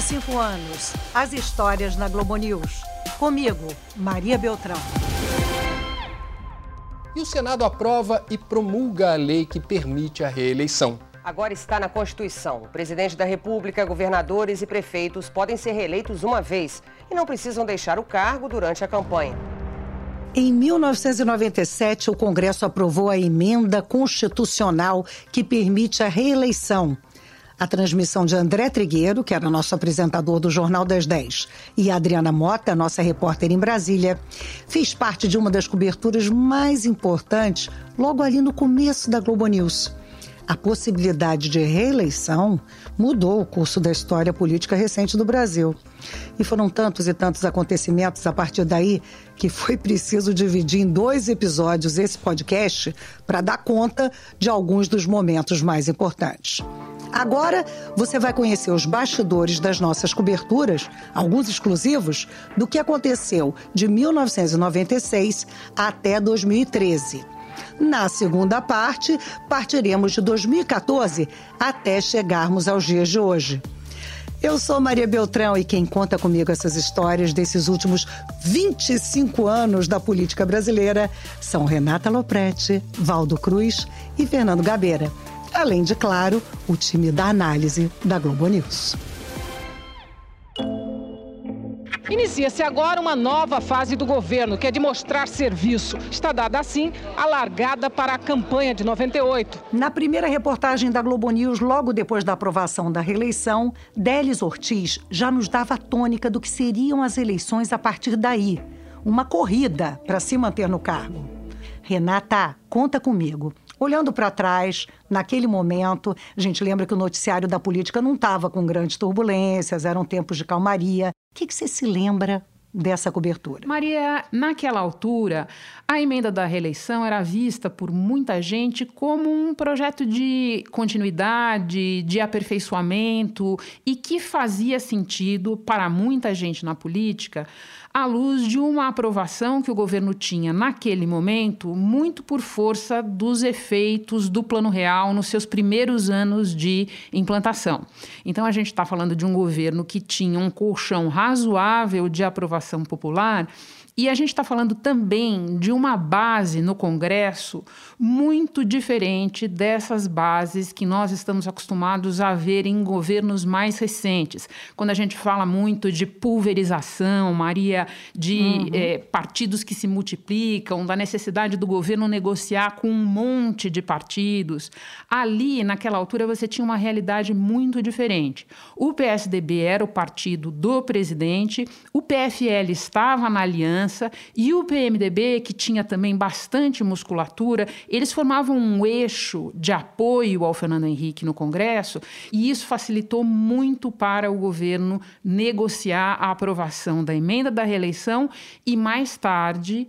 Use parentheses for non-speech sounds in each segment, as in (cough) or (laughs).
25 anos. As histórias na Globo News. Comigo, Maria Beltrão. E o Senado aprova e promulga a lei que permite a reeleição. Agora está na Constituição. O presidente da República, governadores e prefeitos podem ser reeleitos uma vez e não precisam deixar o cargo durante a campanha. Em 1997, o Congresso aprovou a emenda constitucional que permite a reeleição. A transmissão de André Trigueiro, que era nosso apresentador do Jornal das 10, e Adriana Mota, nossa repórter em Brasília, fez parte de uma das coberturas mais importantes logo ali no começo da Globo News. A possibilidade de reeleição mudou o curso da história política recente do Brasil. E foram tantos e tantos acontecimentos a partir daí que foi preciso dividir em dois episódios esse podcast para dar conta de alguns dos momentos mais importantes. Agora você vai conhecer os bastidores das nossas coberturas, alguns exclusivos, do que aconteceu de 1996 até 2013. Na segunda parte, partiremos de 2014 até chegarmos aos dias de hoje. Eu sou Maria Beltrão e quem conta comigo essas histórias desses últimos 25 anos da política brasileira são Renata Loprete, Valdo Cruz e Fernando Gabeira. Além de, claro, o time da análise da Globo News. Inicia-se agora uma nova fase do governo, que é de mostrar serviço. Está dada assim a largada para a campanha de 98. Na primeira reportagem da Globo News, logo depois da aprovação da reeleição, Délis Ortiz já nos dava a tônica do que seriam as eleições a partir daí. Uma corrida para se manter no cargo. Renata, conta comigo. Olhando para trás, naquele momento, a gente lembra que o noticiário da política não estava com grandes turbulências, eram tempos de calmaria. O que, que você se lembra dessa cobertura? Maria, naquela altura, a emenda da reeleição era vista por muita gente como um projeto de continuidade, de aperfeiçoamento e que fazia sentido para muita gente na política à luz de uma aprovação que o governo tinha naquele momento, muito por força dos efeitos do Plano Real nos seus primeiros anos de implantação. Então, a gente está falando de um governo que tinha um colchão razoável de aprovação popular e a gente está falando também de uma base no Congresso muito diferente dessas bases que nós estamos acostumados a ver em governos mais recentes. Quando a gente fala muito de pulverização, Maria, de uhum. é, partidos que se multiplicam, da necessidade do governo negociar com um monte de partidos, ali, naquela altura, você tinha uma realidade muito diferente. O PSDB era o partido do presidente, o PFL estava na aliança e o PMDB, que tinha também bastante musculatura, eles formavam um eixo de apoio ao Fernando Henrique no Congresso, e isso facilitou muito para o governo negociar a aprovação da emenda da reeleição e mais tarde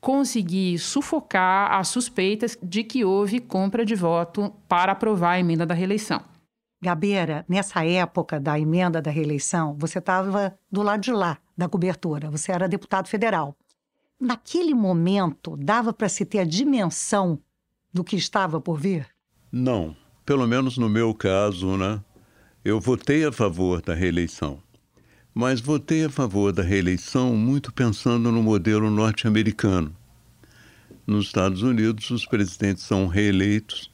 conseguir sufocar as suspeitas de que houve compra de voto para aprovar a emenda da reeleição. Gabeira, nessa época da emenda da reeleição, você estava do lado de lá da cobertura, você era deputado federal. Naquele momento, dava para se ter a dimensão do que estava por vir? Não, pelo menos no meu caso, né? Eu votei a favor da reeleição, mas votei a favor da reeleição muito pensando no modelo norte-americano. Nos Estados Unidos, os presidentes são reeleitos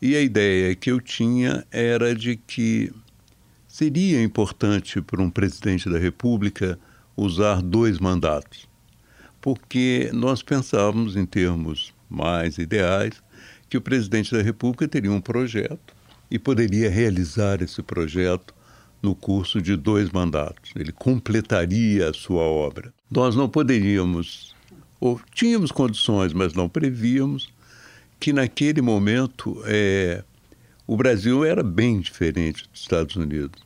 e a ideia que eu tinha era de que seria importante para um presidente da República usar dois mandatos, porque nós pensávamos em termos mais ideais que o presidente da República teria um projeto e poderia realizar esse projeto no curso de dois mandatos. Ele completaria a sua obra. Nós não poderíamos, ou tínhamos condições, mas não prevíamos, que naquele momento é, o Brasil era bem diferente dos Estados Unidos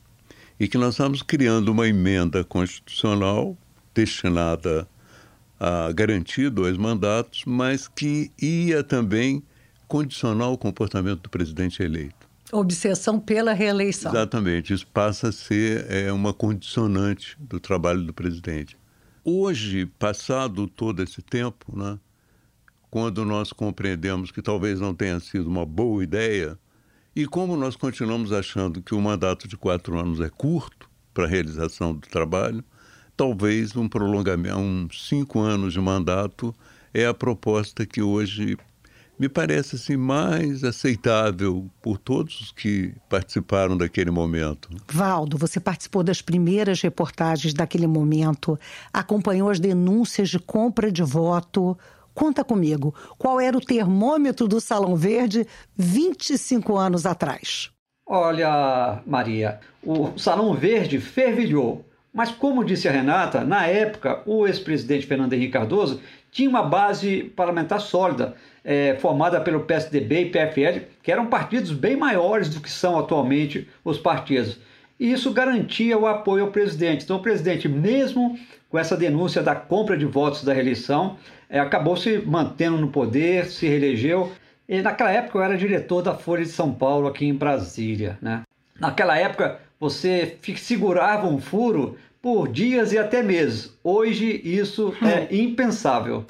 e que nós estamos criando uma emenda constitucional destinada a garantir dois mandatos, mas que ia também condicionar o comportamento do presidente eleito. Obsessão pela reeleição. Exatamente, isso passa a ser é, uma condicionante do trabalho do presidente. Hoje, passado todo esse tempo, né, quando nós compreendemos que talvez não tenha sido uma boa ideia, e como nós continuamos achando que o mandato de quatro anos é curto para a realização do trabalho, talvez um prolongamento, uns cinco anos de mandato é a proposta que hoje me parece assim mais aceitável por todos os que participaram daquele momento. Valdo, você participou das primeiras reportagens daquele momento, acompanhou as denúncias de compra de voto. Conta comigo, qual era o termômetro do Salão Verde 25 anos atrás? Olha, Maria, o Salão Verde fervilhou. Mas, como disse a Renata, na época, o ex-presidente Fernando Henrique Cardoso tinha uma base parlamentar sólida, é, formada pelo PSDB e PFL, que eram partidos bem maiores do que são atualmente os partidos. E isso garantia o apoio ao presidente. Então, o presidente, mesmo com essa denúncia da compra de votos da reeleição, é, acabou se mantendo no poder, se reelegeu. E naquela época eu era diretor da Folha de São Paulo, aqui em Brasília. Né? Naquela época, você segurava um furo por dias e até meses. Hoje isso (laughs) é impensável.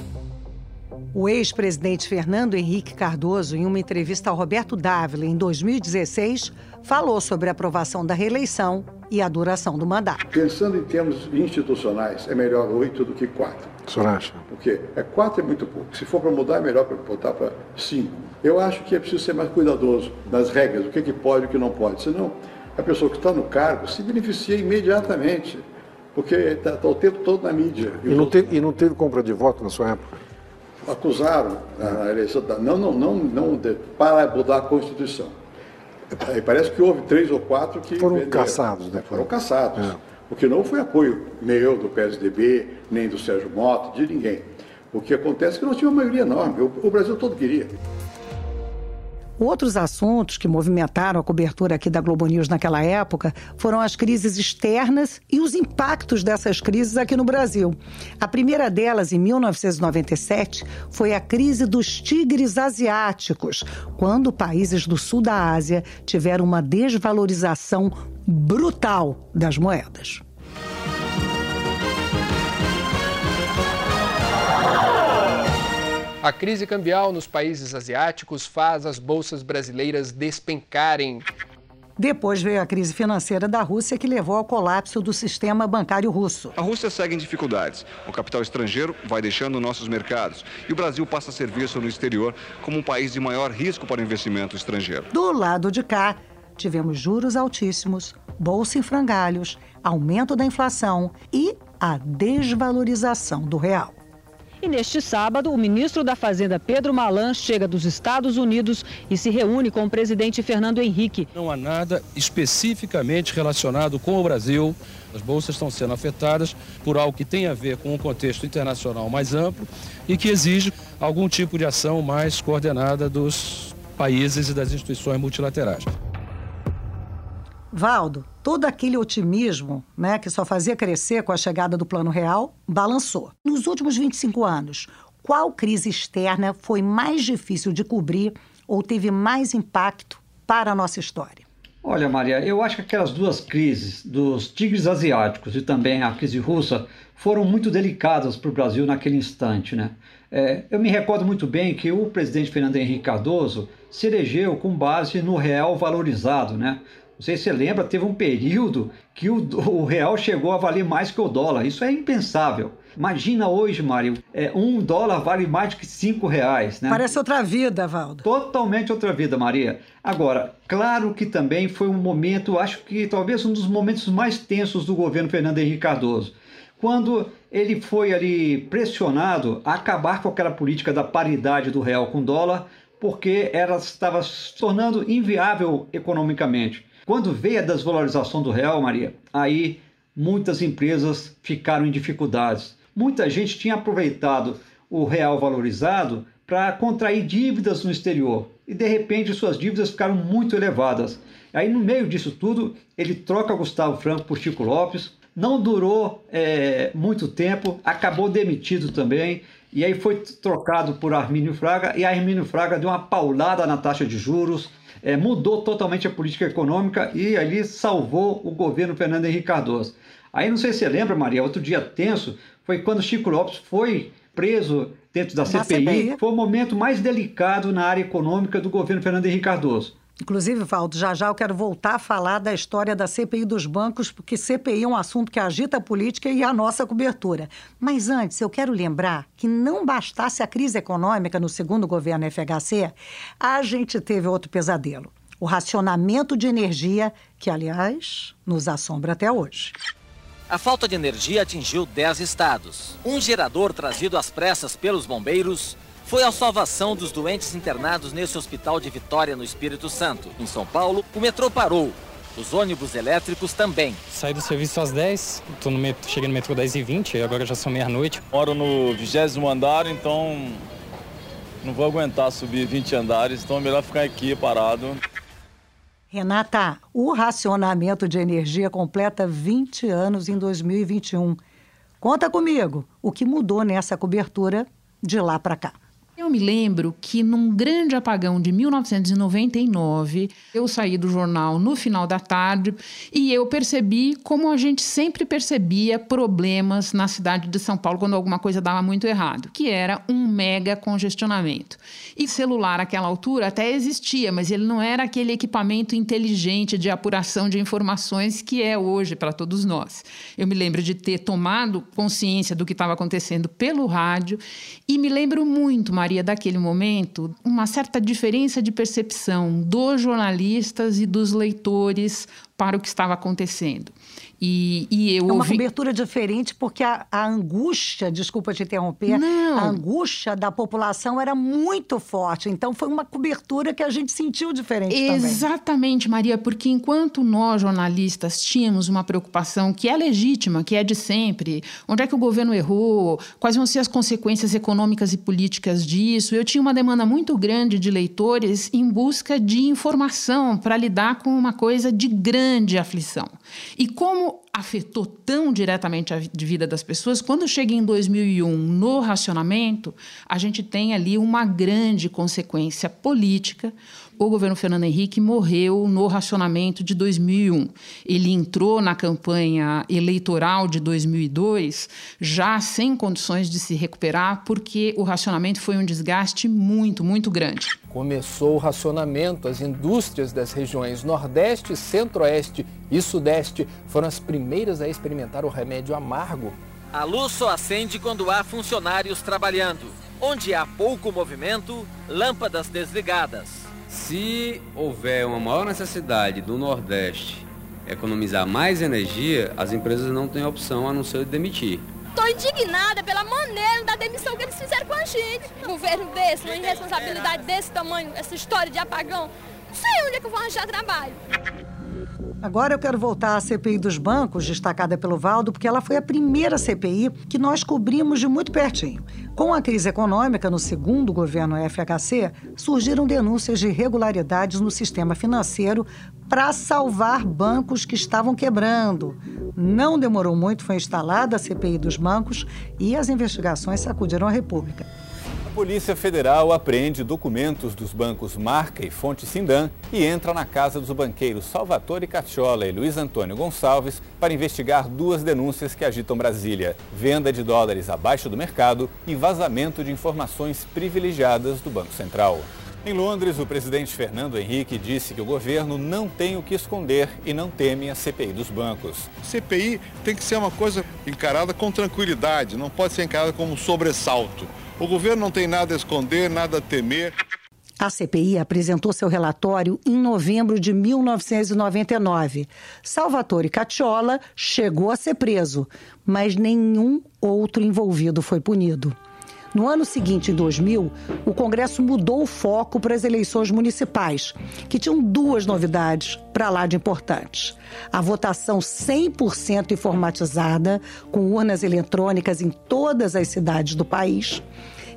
O ex-presidente Fernando Henrique Cardoso, em uma entrevista ao Roberto Dávila em 2016, falou sobre a aprovação da reeleição e a duração do mandato. Pensando em termos institucionais, é melhor oito do que quatro. O senhor acha? Porque é quatro é muito pouco. Se for para mudar, é melhor para botar para cinco. Eu acho que é preciso ser mais cuidadoso nas regras, o que, que pode e o que não pode. Senão, a pessoa que está no cargo se beneficia imediatamente porque está tá o tempo todo na mídia. E, não, teve, e não teve compra de voto na sua época? Acusaram a eleição, da, não, não, não, não de, para mudar a Constituição. Parece que houve três ou quatro que. Foram venderam. caçados, né? Foram caçados. É. Porque não foi apoio meu, do PSDB, nem do Sérgio Mota, de ninguém. O que acontece é que nós tínhamos uma maioria enorme, o, o Brasil todo queria. Outros assuntos que movimentaram a cobertura aqui da Globo News naquela época foram as crises externas e os impactos dessas crises aqui no Brasil. A primeira delas, em 1997, foi a crise dos tigres asiáticos, quando países do sul da Ásia tiveram uma desvalorização brutal das moedas. A crise cambial nos países asiáticos faz as bolsas brasileiras despencarem. Depois veio a crise financeira da Rússia, que levou ao colapso do sistema bancário russo. A Rússia segue em dificuldades. O capital estrangeiro vai deixando nossos mercados. E o Brasil passa a ser visto no exterior como um país de maior risco para o investimento estrangeiro. Do lado de cá, tivemos juros altíssimos, bolsa em frangalhos, aumento da inflação e a desvalorização do real. E neste sábado, o ministro da Fazenda Pedro Malan chega dos Estados Unidos e se reúne com o presidente Fernando Henrique. Não há nada especificamente relacionado com o Brasil. As bolsas estão sendo afetadas por algo que tem a ver com um contexto internacional mais amplo e que exige algum tipo de ação mais coordenada dos países e das instituições multilaterais. Valdo, todo aquele otimismo né, que só fazia crescer com a chegada do Plano Real balançou. Nos últimos 25 anos, qual crise externa foi mais difícil de cobrir ou teve mais impacto para a nossa história? Olha, Maria, eu acho que aquelas duas crises, dos tigres asiáticos e também a crise russa, foram muito delicadas para o Brasil naquele instante. Né? É, eu me recordo muito bem que o presidente Fernando Henrique Cardoso se elegeu com base no real valorizado. Né? Não sei se você lembra, teve um período que o, (laughs) o, real chegou a valer mais que o dólar. Isso é impensável. Imagina hoje, Mário, é, um dólar vale mais do que cinco reais. Né? Parece outra vida, Valdo. Totalmente outra vida, Maria. Agora, claro que também foi um momento, acho que talvez um dos momentos mais tensos do governo Fernando Henrique Cardoso. Quando ele foi ali pressionado a acabar com aquela política da paridade do real com dólar, porque ela estava se tornando inviável economicamente. Quando veio a desvalorização do real, Maria, aí muitas empresas ficaram em dificuldades. Muita gente tinha aproveitado o real valorizado para contrair dívidas no exterior. E de repente suas dívidas ficaram muito elevadas. Aí no meio disso tudo ele troca Gustavo Franco por Chico Lopes, não durou é, muito tempo, acabou demitido também. E aí foi trocado por Armínio Fraga. E Armínio Fraga deu uma paulada na taxa de juros, é, mudou totalmente a política econômica e ali salvou o governo Fernando Henrique Cardoso. Aí não sei se você lembra, Maria, outro dia tenso foi quando Chico Lopes foi preso dentro da CPI. CPI. Foi o momento mais delicado na área econômica do governo Fernando Henrique Cardoso. Inclusive, Valdo, já já eu quero voltar a falar da história da CPI dos bancos, porque CPI é um assunto que agita a política e a nossa cobertura. Mas antes, eu quero lembrar que não bastasse a crise econômica no segundo governo FHC, a gente teve outro pesadelo. O racionamento de energia, que, aliás, nos assombra até hoje. A falta de energia atingiu 10 estados. Um gerador trazido às pressas pelos bombeiros foi a salvação dos doentes internados nesse hospital de Vitória, no Espírito Santo. Em São Paulo, o metrô parou. Os ônibus elétricos também. Saí do serviço às 10, tô no metro, cheguei no metrô 10 e 20 agora já são meia-noite. Moro no vigésimo andar, então não vou aguentar subir 20 andares, então é melhor ficar aqui parado. Renata, o racionamento de energia completa 20 anos em 2021. Conta comigo o que mudou nessa cobertura de lá para cá. Eu me lembro que num grande apagão de 1999, eu saí do jornal no final da tarde e eu percebi, como a gente sempre percebia, problemas na cidade de São Paulo quando alguma coisa dava muito errado, que era um mega congestionamento. E celular naquela altura até existia, mas ele não era aquele equipamento inteligente de apuração de informações que é hoje para todos nós. Eu me lembro de ter tomado consciência do que estava acontecendo pelo rádio e me lembro muito, Maria Maria, daquele momento, uma certa diferença de percepção dos jornalistas e dos leitores para o que estava acontecendo. E, e eu é uma ouvi... cobertura diferente porque a, a, angústia, desculpa te interromper, Não. a angústia da população era muito forte. Então foi uma cobertura que a gente sentiu diferente Exatamente, também. Maria, porque enquanto nós jornalistas tínhamos uma preocupação que é legítima, que é de sempre, onde é que o governo errou, quais vão ser as consequências econômicas e políticas disso, eu tinha uma demanda muito grande de leitores em busca de informação para lidar com uma coisa de grande aflição. E como afetou tão diretamente a vida das pessoas, quando chega em 2001 no racionamento, a gente tem ali uma grande consequência política. O governo Fernando Henrique morreu no racionamento de 2001. Ele entrou na campanha eleitoral de 2002 já sem condições de se recuperar, porque o racionamento foi um desgaste muito, muito grande. Começou o racionamento, as indústrias das regiões Nordeste, Centro-Oeste e Sudeste foram as primeiras a experimentar o remédio amargo. A luz só acende quando há funcionários trabalhando. Onde há pouco movimento, lâmpadas desligadas. Se houver uma maior necessidade do Nordeste economizar mais energia, as empresas não têm opção a não ser demitir. Estou indignada pela maneira da demissão que eles fizeram com a gente. Um governo desse, uma irresponsabilidade desse tamanho, essa história de apagão. Não sei onde é que eu vou arranjar trabalho. Agora eu quero voltar à CPI dos bancos, destacada pelo Valdo, porque ela foi a primeira CPI que nós cobrimos de muito pertinho. Com a crise econômica no segundo governo FHC, surgiram denúncias de irregularidades no sistema financeiro para salvar bancos que estavam quebrando. Não demorou muito, foi instalada a CPI dos bancos e as investigações sacudiram a República. A Polícia Federal apreende documentos dos bancos Marca e Fonte Sindan e entra na casa dos banqueiros Salvatore Cacciola e Luiz Antônio Gonçalves para investigar duas denúncias que agitam Brasília: venda de dólares abaixo do mercado e vazamento de informações privilegiadas do Banco Central. Em Londres, o presidente Fernando Henrique disse que o governo não tem o que esconder e não teme a CPI dos bancos. CPI tem que ser uma coisa encarada com tranquilidade, não pode ser encarada como um sobressalto. O governo não tem nada a esconder, nada a temer. A CPI apresentou seu relatório em novembro de 1999. Salvatore Cacciola chegou a ser preso, mas nenhum outro envolvido foi punido. No ano seguinte, em 2000, o Congresso mudou o foco para as eleições municipais, que tinham duas novidades para lá de importantes. A votação 100% informatizada, com urnas eletrônicas em todas as cidades do país,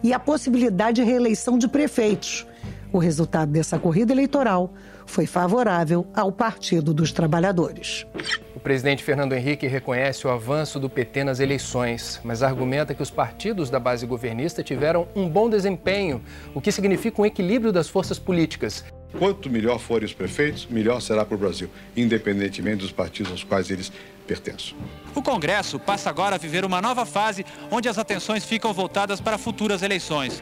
e a possibilidade de reeleição de prefeitos. O resultado dessa corrida eleitoral foi favorável ao Partido dos Trabalhadores. O presidente Fernando Henrique reconhece o avanço do PT nas eleições, mas argumenta que os partidos da base governista tiveram um bom desempenho, o que significa um equilíbrio das forças políticas. Quanto melhor forem os prefeitos, melhor será para o Brasil, independentemente dos partidos aos quais eles pertencem. O Congresso passa agora a viver uma nova fase onde as atenções ficam voltadas para futuras eleições.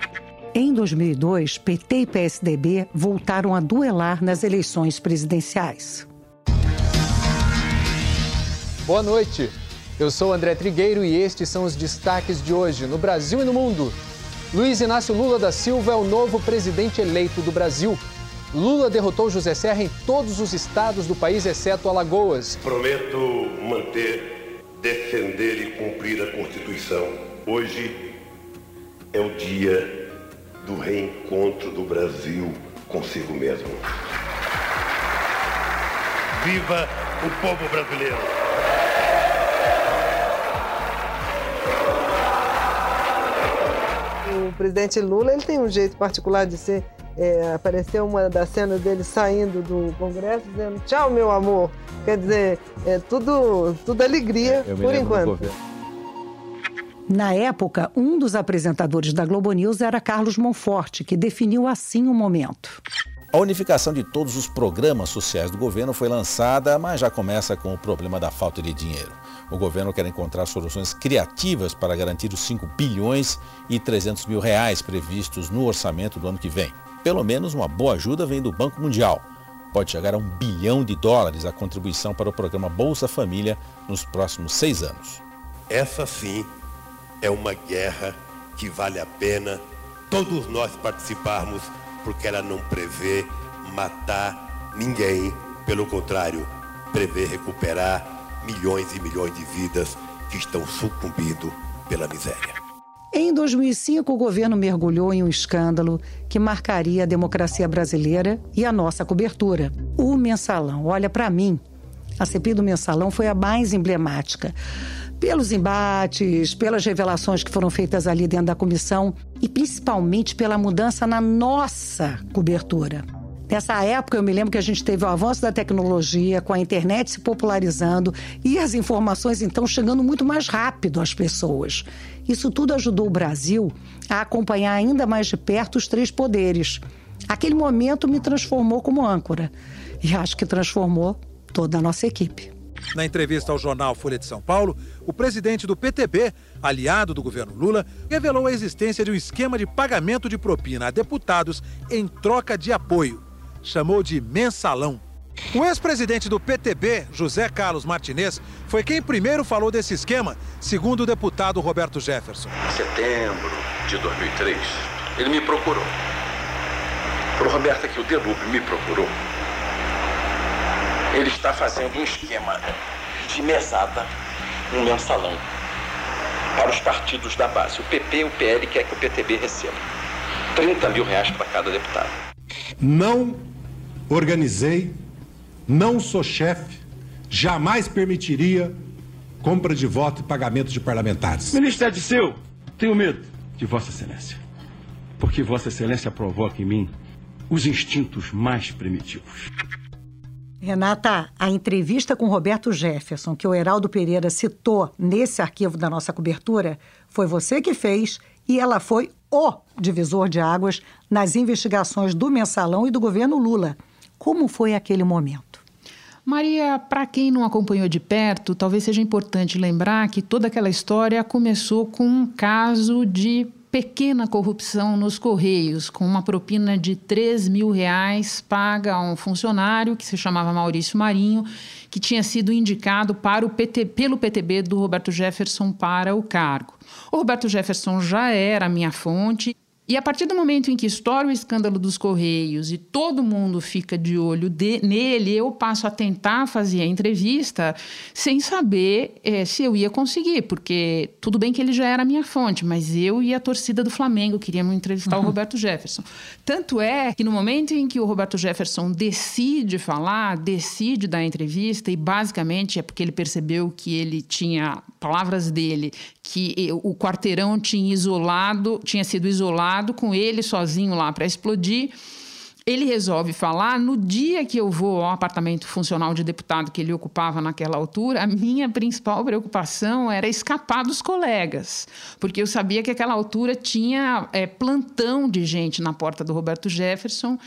Em 2002, PT e PSDB voltaram a duelar nas eleições presidenciais. Boa noite. Eu sou André Trigueiro e estes são os destaques de hoje no Brasil e no mundo. Luiz Inácio Lula da Silva é o novo presidente eleito do Brasil. Lula derrotou José Serra em todos os estados do país, exceto Alagoas. Prometo manter, defender e cumprir a Constituição. Hoje é o dia do reencontro do Brasil consigo mesmo. Viva o povo brasileiro! O presidente Lula ele tem um jeito particular de ser. É, apareceu uma das cenas dele saindo do Congresso dizendo tchau, meu amor. Quer dizer, é tudo, tudo alegria por enquanto. Na época, um dos apresentadores da Globo News era Carlos Monforte, que definiu assim o momento. A unificação de todos os programas sociais do governo foi lançada, mas já começa com o problema da falta de dinheiro. O governo quer encontrar soluções criativas para garantir os 5 bilhões e 300 mil reais previstos no orçamento do ano que vem. Pelo menos uma boa ajuda vem do Banco Mundial. Pode chegar a um bilhão de dólares a contribuição para o programa Bolsa Família nos próximos seis anos. Essa sim é uma guerra que vale a pena todos nós participarmos, porque ela não prevê matar ninguém, pelo contrário, prevê recuperar milhões e milhões de vidas que estão sucumbindo pela miséria. Em 2005, o governo mergulhou em um escândalo que marcaria a democracia brasileira e a nossa cobertura. O mensalão. Olha, para mim, a CPI do mensalão foi a mais emblemática pelos embates, pelas revelações que foram feitas ali dentro da comissão e principalmente pela mudança na nossa cobertura. Nessa época, eu me lembro que a gente teve o avanço da tecnologia, com a internet se popularizando e as informações então chegando muito mais rápido às pessoas. Isso tudo ajudou o Brasil a acompanhar ainda mais de perto os três poderes. Aquele momento me transformou como âncora e acho que transformou toda a nossa equipe. Na entrevista ao jornal Folha de São Paulo, o presidente do PTB, aliado do governo Lula, revelou a existência de um esquema de pagamento de propina a deputados em troca de apoio. Chamou de mensalão. O ex-presidente do PTB, José Carlos Martinez, foi quem primeiro falou desse esquema, segundo o deputado Roberto Jefferson. Em setembro de 2003, ele me procurou. O Roberto aqui, o Delube me procurou ele está fazendo um esquema de mesada, um mensalão, para os partidos da base. O PP e o PL quer que o PTB receba 30 mil reais para cada deputado. Não organizei, não sou chefe, jamais permitiria compra de voto e pagamento de parlamentares. Ministro Ediceu, tenho medo de Vossa Excelência, porque Vossa Excelência provoca em mim os instintos mais primitivos. Renata, a entrevista com Roberto Jefferson, que o Heraldo Pereira citou nesse arquivo da nossa cobertura, foi você que fez e ela foi o divisor de águas nas investigações do mensalão e do governo Lula. Como foi aquele momento? Maria, para quem não acompanhou de perto, talvez seja importante lembrar que toda aquela história começou com um caso de pequena corrupção nos Correios, com uma propina de 3 mil reais paga a um funcionário que se chamava Maurício Marinho, que tinha sido indicado para o PT, pelo PTB do Roberto Jefferson para o cargo. O Roberto Jefferson já era minha fonte e a partir do momento em que estoura o escândalo dos Correios e todo mundo fica de olho de, nele, eu passo a tentar fazer a entrevista sem saber é, se eu ia conseguir, porque tudo bem que ele já era a minha fonte, mas eu e a torcida do Flamengo queríamos entrevistar uhum. o Roberto Jefferson. Tanto é que no momento em que o Roberto Jefferson decide falar, decide dar a entrevista, e basicamente é porque ele percebeu que ele tinha palavras dele, que o quarteirão tinha isolado, tinha sido isolado com ele sozinho lá para explodir. Ele resolve falar no dia que eu vou ao apartamento funcional de deputado que ele ocupava naquela altura, a minha principal preocupação era escapar dos colegas, porque eu sabia que aquela altura tinha é, plantão de gente na porta do Roberto Jefferson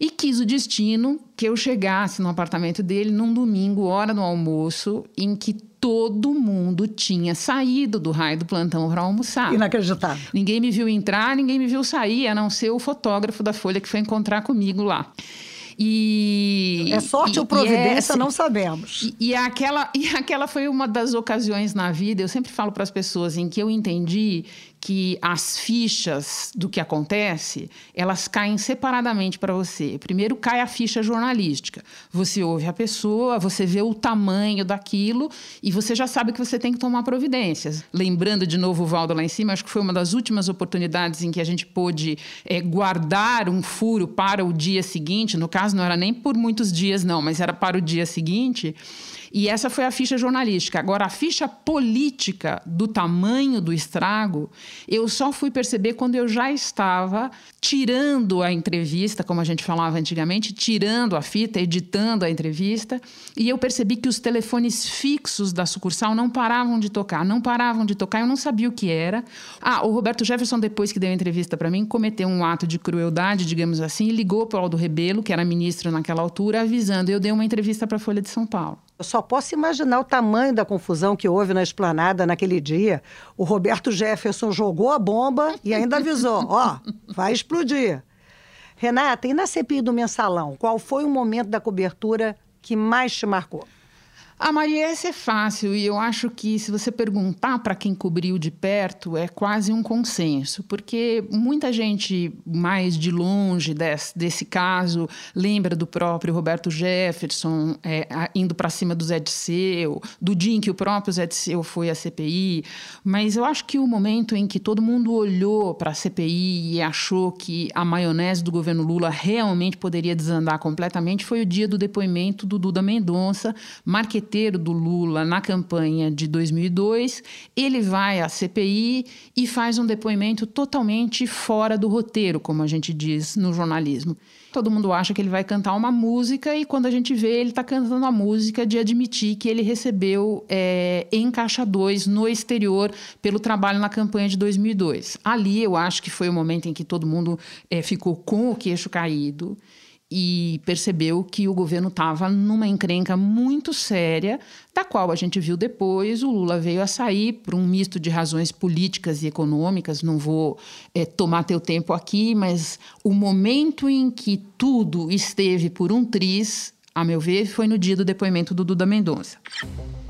e quis o destino que eu chegasse no apartamento dele num domingo, hora do almoço, em que todo mundo tinha saído do raio do plantão para almoçar. Inacreditável. Ninguém me viu entrar, ninguém me viu sair, a não ser o fotógrafo da Folha que foi encontrar comigo lá. E é sorte e, ou providência, e é, não sabemos. E, e, aquela, (laughs) e aquela foi uma das ocasiões na vida, eu sempre falo para as pessoas, em que eu entendi que as fichas do que acontece, elas caem separadamente para você. Primeiro cai a ficha jornalística. Você ouve a pessoa, você vê o tamanho daquilo e você já sabe que você tem que tomar providências. Lembrando de novo o Valdo lá em cima, acho que foi uma das últimas oportunidades em que a gente pôde é, guardar um furo para o dia seguinte. No caso, não era nem por muitos dias, não, mas era para o dia seguinte. E essa foi a ficha jornalística. Agora, a ficha política do tamanho do estrago, eu só fui perceber quando eu já estava tirando a entrevista, como a gente falava antigamente, tirando a fita, editando a entrevista, e eu percebi que os telefones fixos da sucursal não paravam de tocar, não paravam de tocar, eu não sabia o que era. Ah, o Roberto Jefferson, depois que deu a entrevista para mim, cometeu um ato de crueldade, digamos assim, e ligou para o Aldo Rebelo, que era ministro naquela altura, avisando. Eu dei uma entrevista para a Folha de São Paulo. Eu só posso imaginar o tamanho da confusão que houve na esplanada naquele dia. O Roberto Jefferson jogou a bomba e ainda avisou: ó, oh, vai explodir. Renata, e na CPI do mensalão, qual foi o momento da cobertura que mais te marcou? A Maria, essa é fácil e eu acho que se você perguntar para quem cobriu de perto, é quase um consenso, porque muita gente mais de longe desse, desse caso lembra do próprio Roberto Jefferson é, indo para cima do Zé Disseu, do dia em que o próprio Zé Disseu foi à CPI, mas eu acho que o momento em que todo mundo olhou para a CPI e achou que a maionese do governo Lula realmente poderia desandar completamente foi o dia do depoimento do Duda Mendonça, marqueteiro do Lula na campanha de 2002, ele vai à CPI e faz um depoimento totalmente fora do roteiro, como a gente diz no jornalismo. Todo mundo acha que ele vai cantar uma música e quando a gente vê, ele está cantando a música de admitir que ele recebeu é, em Caixa 2 no exterior pelo trabalho na campanha de 2002. Ali eu acho que foi o momento em que todo mundo é, ficou com o queixo caído e percebeu que o governo estava numa encrenca muito séria, da qual a gente viu depois. O Lula veio a sair por um misto de razões políticas e econômicas. Não vou é, tomar teu tempo aqui, mas o momento em que tudo esteve por um triz, a meu ver, foi no dia do depoimento do Duda Mendonça.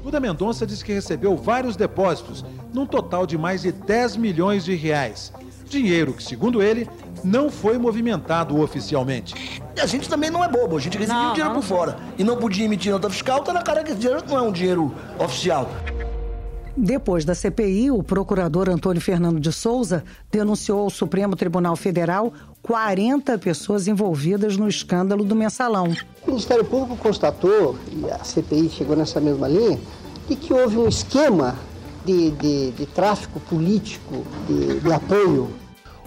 Duda Mendonça disse que recebeu vários depósitos, num total de mais de 10 milhões de reais. Dinheiro que, segundo ele, não foi movimentado oficialmente. E a gente também não é bobo, a gente recebia não, dinheiro não. por fora e não podia emitir nota fiscal, tá na cara que esse dinheiro não é um dinheiro oficial. Depois da CPI, o procurador Antônio Fernando de Souza denunciou ao Supremo Tribunal Federal 40 pessoas envolvidas no escândalo do mensalão. O Ministério Público constatou, e a CPI chegou nessa mesma linha, de que houve um esquema de, de, de tráfico político, de, de apoio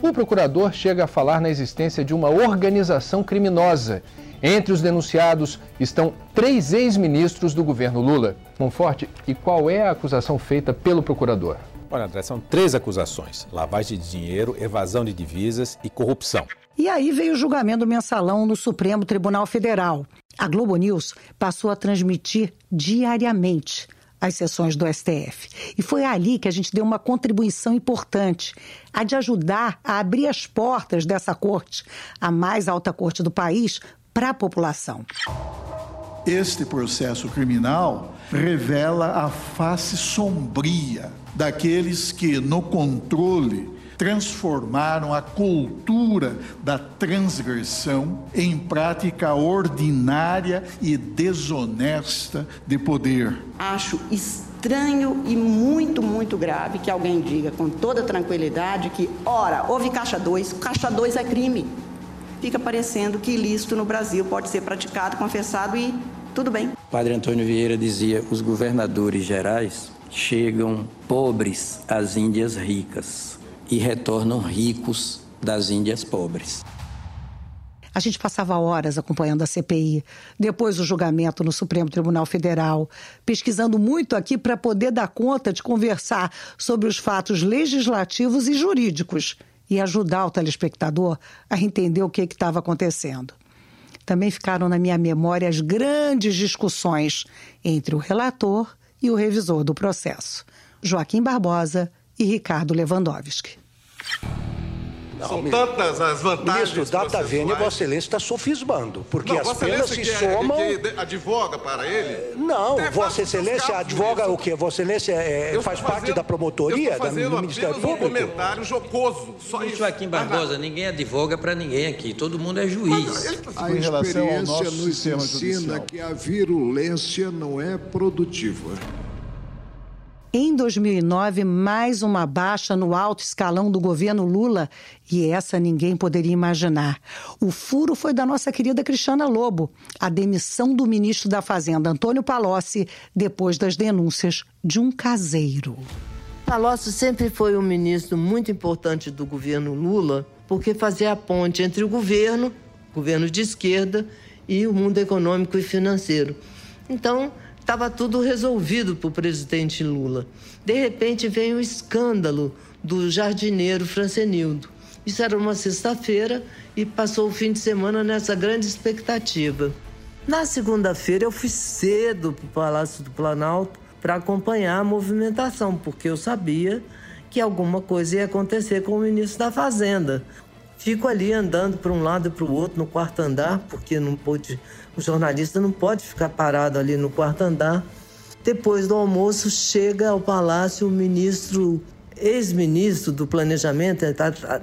o procurador chega a falar na existência de uma organização criminosa. Entre os denunciados estão três ex-ministros do governo Lula. Monforte, e qual é a acusação feita pelo procurador? Olha, André, são três acusações: lavagem de dinheiro, evasão de divisas e corrupção. E aí veio o julgamento do mensalão no Supremo Tribunal Federal. A Globo News passou a transmitir diariamente as sessões do STF. E foi ali que a gente deu uma contribuição importante, a de ajudar a abrir as portas dessa corte, a mais alta corte do país, para a população. Este processo criminal revela a face sombria daqueles que, no controle transformaram a cultura da transgressão em prática ordinária e desonesta de poder. Acho estranho e muito, muito grave que alguém diga com toda tranquilidade que, ora, houve caixa 2, caixa 2 é crime. Fica parecendo que ilícito no Brasil pode ser praticado, confessado e tudo bem. Padre Antônio Vieira dizia: os governadores gerais chegam pobres às Índias ricas e retornam ricos das Índias pobres. A gente passava horas acompanhando a CPI, depois o julgamento no Supremo Tribunal Federal, pesquisando muito aqui para poder dar conta de conversar sobre os fatos legislativos e jurídicos e ajudar o telespectador a entender o que estava acontecendo. também ficaram na minha memória as grandes discussões entre o relator e o revisor do processo, Joaquim Barbosa e Ricardo Lewandowski. São tantas as vantagens. Ministro, data vênia, Vossa Excelência está sofismando, porque não, as penas se que somam. É, que advoga para ele? Não, Vossa Excelência advoga o quê? Vossa Excelência é, faz parte fazendo, da promotoria da, do Ministério Público? um comentário jocoso, só isso. Joaquim Barbosa, ninguém advoga para ninguém aqui, todo mundo é juiz. A experiência nos ensina que a virulência não é produtiva. Em 2009, mais uma baixa no alto escalão do governo Lula, e essa ninguém poderia imaginar. O furo foi da nossa querida Cristiana Lobo, a demissão do ministro da Fazenda, Antônio Palocci, depois das denúncias de um caseiro. Palocci sempre foi um ministro muito importante do governo Lula, porque fazia a ponte entre o governo, governo de esquerda, e o mundo econômico e financeiro. Então, estava tudo resolvido para o presidente Lula. De repente vem o escândalo do jardineiro Francenildo. Isso era uma sexta-feira e passou o fim de semana nessa grande expectativa. Na segunda-feira eu fui cedo para o Palácio do Planalto para acompanhar a movimentação, porque eu sabia que alguma coisa ia acontecer com o ministro da Fazenda. Fico ali andando para um lado e para o outro no quarto andar, porque não pôde, o jornalista não pode ficar parado ali no quarto andar. Depois do almoço, chega ao palácio o ministro, ex-ministro do Planejamento,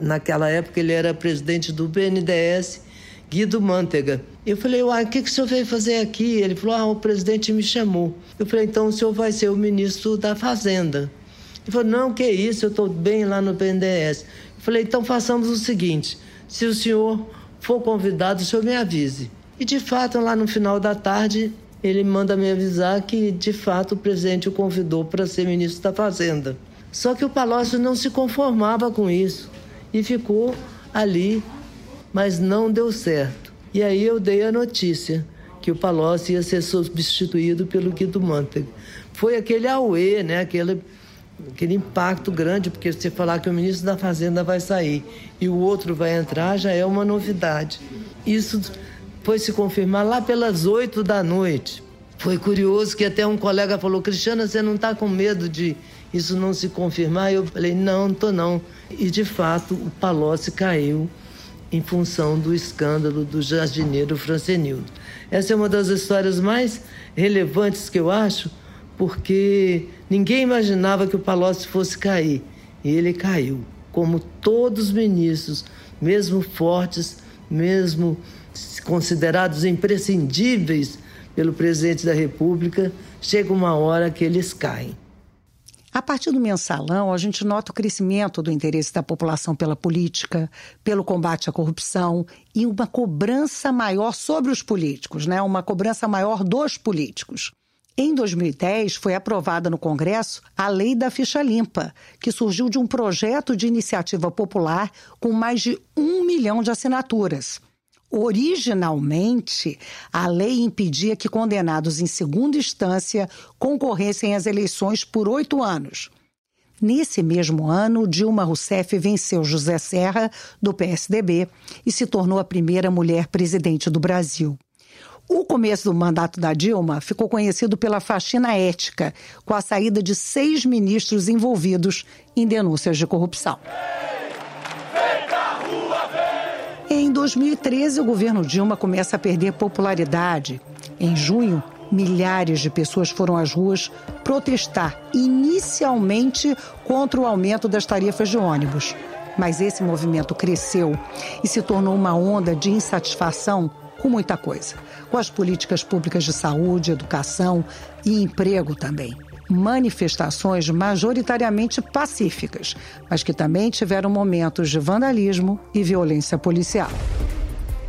naquela época ele era presidente do BNDES, Guido Mantega. Eu falei, uai, o que, que o senhor veio fazer aqui? Ele falou, ah, o presidente me chamou. Eu falei, então o senhor vai ser o ministro da Fazenda. Ele falou, não, que isso, eu estou bem lá no BNDES. Falei, então façamos o seguinte, se o senhor for convidado, o senhor me avise. E de fato, lá no final da tarde, ele manda me avisar que de fato o presidente o convidou para ser ministro da Fazenda. Só que o Palocci não se conformava com isso e ficou ali, mas não deu certo. E aí eu dei a notícia que o Palocci ia ser substituído pelo Guido Mantega. Foi aquele auê, né? aquele, aquele impacto grande, porque você falar que o ministro da Fazenda vai sair e o outro vai entrar já é uma novidade. Isso foi se confirmar lá pelas oito da noite. Foi curioso que até um colega falou: Cristiana, você não está com medo de isso não se confirmar? Eu falei: não, não estou não. E de fato o Palocci caiu em função do escândalo do jardineiro Francenildo. Essa é uma das histórias mais relevantes que eu acho, porque ninguém imaginava que o Palocci fosse cair. E ele caiu, como todos os ministros, mesmo fortes, mesmo considerados imprescindíveis pelo presidente da República, chega uma hora que eles caem. A partir do mensalão, a gente nota o crescimento do interesse da população pela política, pelo combate à corrupção e uma cobrança maior sobre os políticos, né? uma cobrança maior dos políticos. Em 2010, foi aprovada no Congresso a Lei da Ficha Limpa, que surgiu de um projeto de iniciativa popular com mais de um milhão de assinaturas. Originalmente, a lei impedia que condenados em segunda instância concorressem às eleições por oito anos. Nesse mesmo ano, Dilma Rousseff venceu José Serra, do PSDB, e se tornou a primeira mulher presidente do Brasil. O começo do mandato da Dilma ficou conhecido pela faxina ética, com a saída de seis ministros envolvidos em denúncias de corrupção. Em 2013, o governo Dilma começa a perder popularidade. Em junho, milhares de pessoas foram às ruas protestar, inicialmente contra o aumento das tarifas de ônibus. Mas esse movimento cresceu e se tornou uma onda de insatisfação com muita coisa. Com as políticas públicas de saúde, educação e emprego também manifestações majoritariamente pacíficas, mas que também tiveram momentos de vandalismo e violência policial.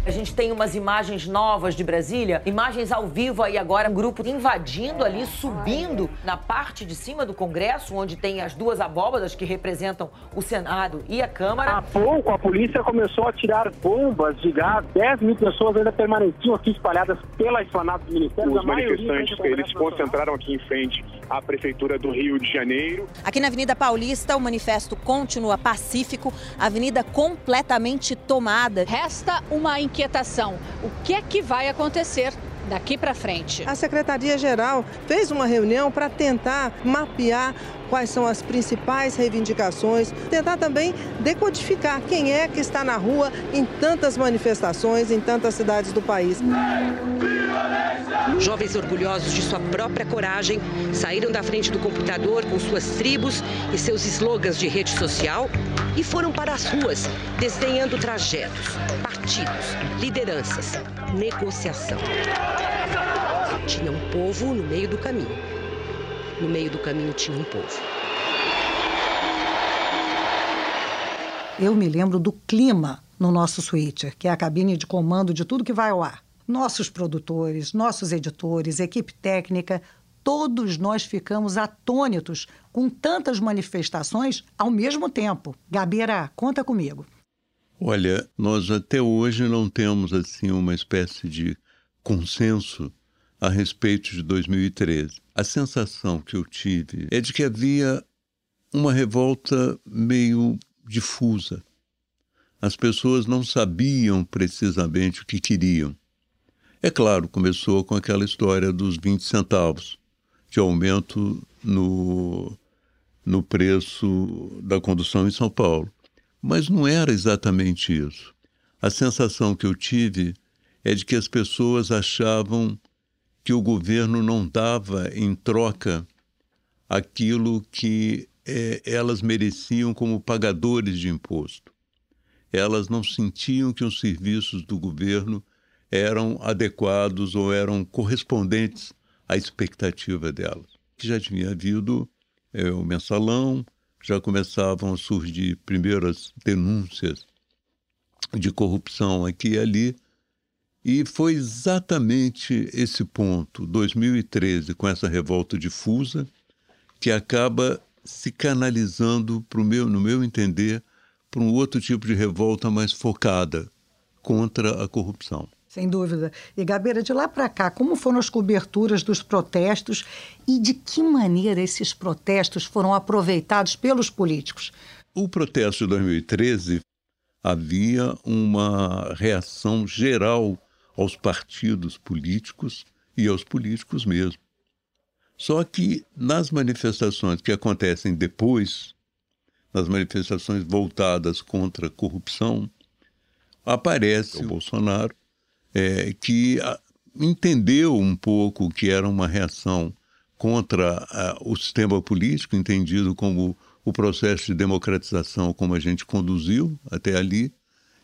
A gente tem umas imagens novas de Brasília, imagens ao vivo aí agora, um grupo invadindo ali, subindo na parte de cima do Congresso, onde tem as duas abóbadas que representam o Senado e a Câmara. Há pouco a polícia começou a tirar bombas de gás, 10 mil pessoas ainda permaneciam aqui espalhadas pela esplanada do Ministério. Os manifestantes, eles se concentraram aqui em frente a Prefeitura do Rio de Janeiro. Aqui na Avenida Paulista, o manifesto continua pacífico, avenida completamente tomada. Resta uma inquietação: o que é que vai acontecer daqui para frente. A Secretaria-Geral fez uma reunião para tentar mapear quais são as principais reivindicações, tentar também decodificar quem é que está na rua em tantas manifestações, em tantas cidades do país. Jovens orgulhosos de sua própria coragem saíram da frente do computador com suas tribos e seus slogans de rede social e foram para as ruas desenhando trajetos, partidos, lideranças, negociação. Tinha um povo no meio do caminho. No meio do caminho tinha um povo. Eu me lembro do clima no nosso switcher, que é a cabine de comando de tudo que vai ao ar. Nossos produtores, nossos editores, equipe técnica, todos nós ficamos atônitos com tantas manifestações ao mesmo tempo. Gabeira, conta comigo. Olha, nós até hoje não temos assim uma espécie de consenso a respeito de 2013. A sensação que eu tive é de que havia uma revolta meio difusa. As pessoas não sabiam precisamente o que queriam. É claro, começou com aquela história dos 20 centavos de aumento no, no preço da condução em São Paulo. Mas não era exatamente isso. A sensação que eu tive é de que as pessoas achavam que o governo não dava em troca aquilo que é, elas mereciam como pagadores de imposto. Elas não sentiam que os serviços do governo eram adequados ou eram correspondentes à expectativa delas. Que já tinha havido é, o mensalão, já começavam a surgir primeiras denúncias de corrupção aqui e ali. E foi exatamente esse ponto, 2013, com essa revolta difusa, que acaba se canalizando, pro meu, no meu entender, para um outro tipo de revolta mais focada contra a corrupção. Sem dúvida. E, Gabeira, de lá para cá, como foram as coberturas dos protestos e de que maneira esses protestos foram aproveitados pelos políticos? O protesto de 2013 havia uma reação geral aos partidos políticos e aos políticos mesmo. Só que nas manifestações que acontecem depois, nas manifestações voltadas contra a corrupção, aparece o Bolsonaro é, que a, entendeu um pouco que era uma reação contra a, o sistema político, entendido como o processo de democratização como a gente conduziu até ali,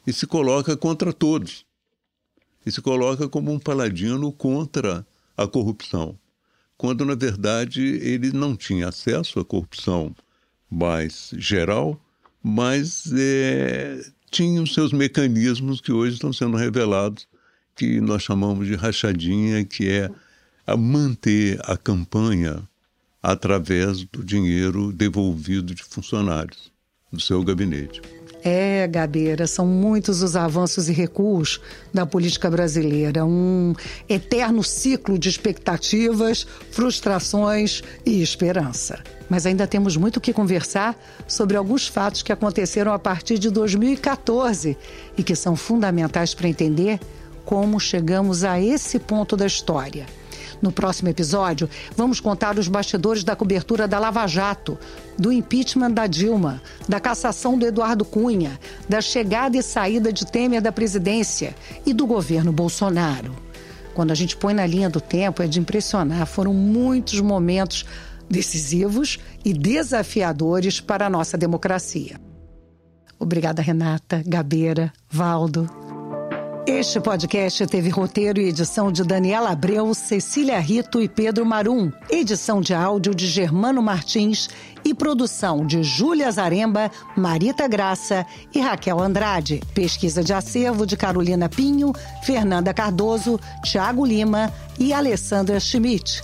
e se coloca contra todos. E se coloca como um paladino contra a corrupção, quando na verdade ele não tinha acesso à corrupção mais geral, mas é, tinha os seus mecanismos que hoje estão sendo revelados que nós chamamos de rachadinha, que é a manter a campanha através do dinheiro devolvido de funcionários do seu gabinete. É, Gabeira, são muitos os avanços e recuos da política brasileira. Um eterno ciclo de expectativas, frustrações e esperança. Mas ainda temos muito que conversar sobre alguns fatos que aconteceram a partir de 2014 e que são fundamentais para entender como chegamos a esse ponto da história. No próximo episódio, vamos contar os bastidores da cobertura da Lava Jato, do impeachment da Dilma, da cassação do Eduardo Cunha, da chegada e saída de Temer da presidência e do governo Bolsonaro. Quando a gente põe na linha do tempo, é de impressionar. Foram muitos momentos decisivos e desafiadores para a nossa democracia. Obrigada, Renata, Gabeira, Valdo. Este podcast teve roteiro e edição de Daniela Abreu, Cecília Rito e Pedro Marum, edição de áudio de Germano Martins e produção de Júlia Zaremba, Marita Graça e Raquel Andrade. Pesquisa de acervo de Carolina Pinho, Fernanda Cardoso, Tiago Lima e Alessandra Schmidt.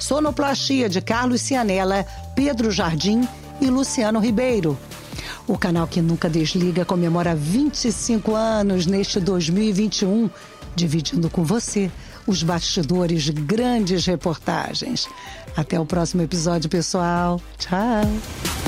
Sonoplastia de Carlos Cianella, Pedro Jardim e Luciano Ribeiro. O canal que nunca desliga comemora 25 anos neste 2021, dividindo com você os bastidores, grandes reportagens. Até o próximo episódio, pessoal. Tchau.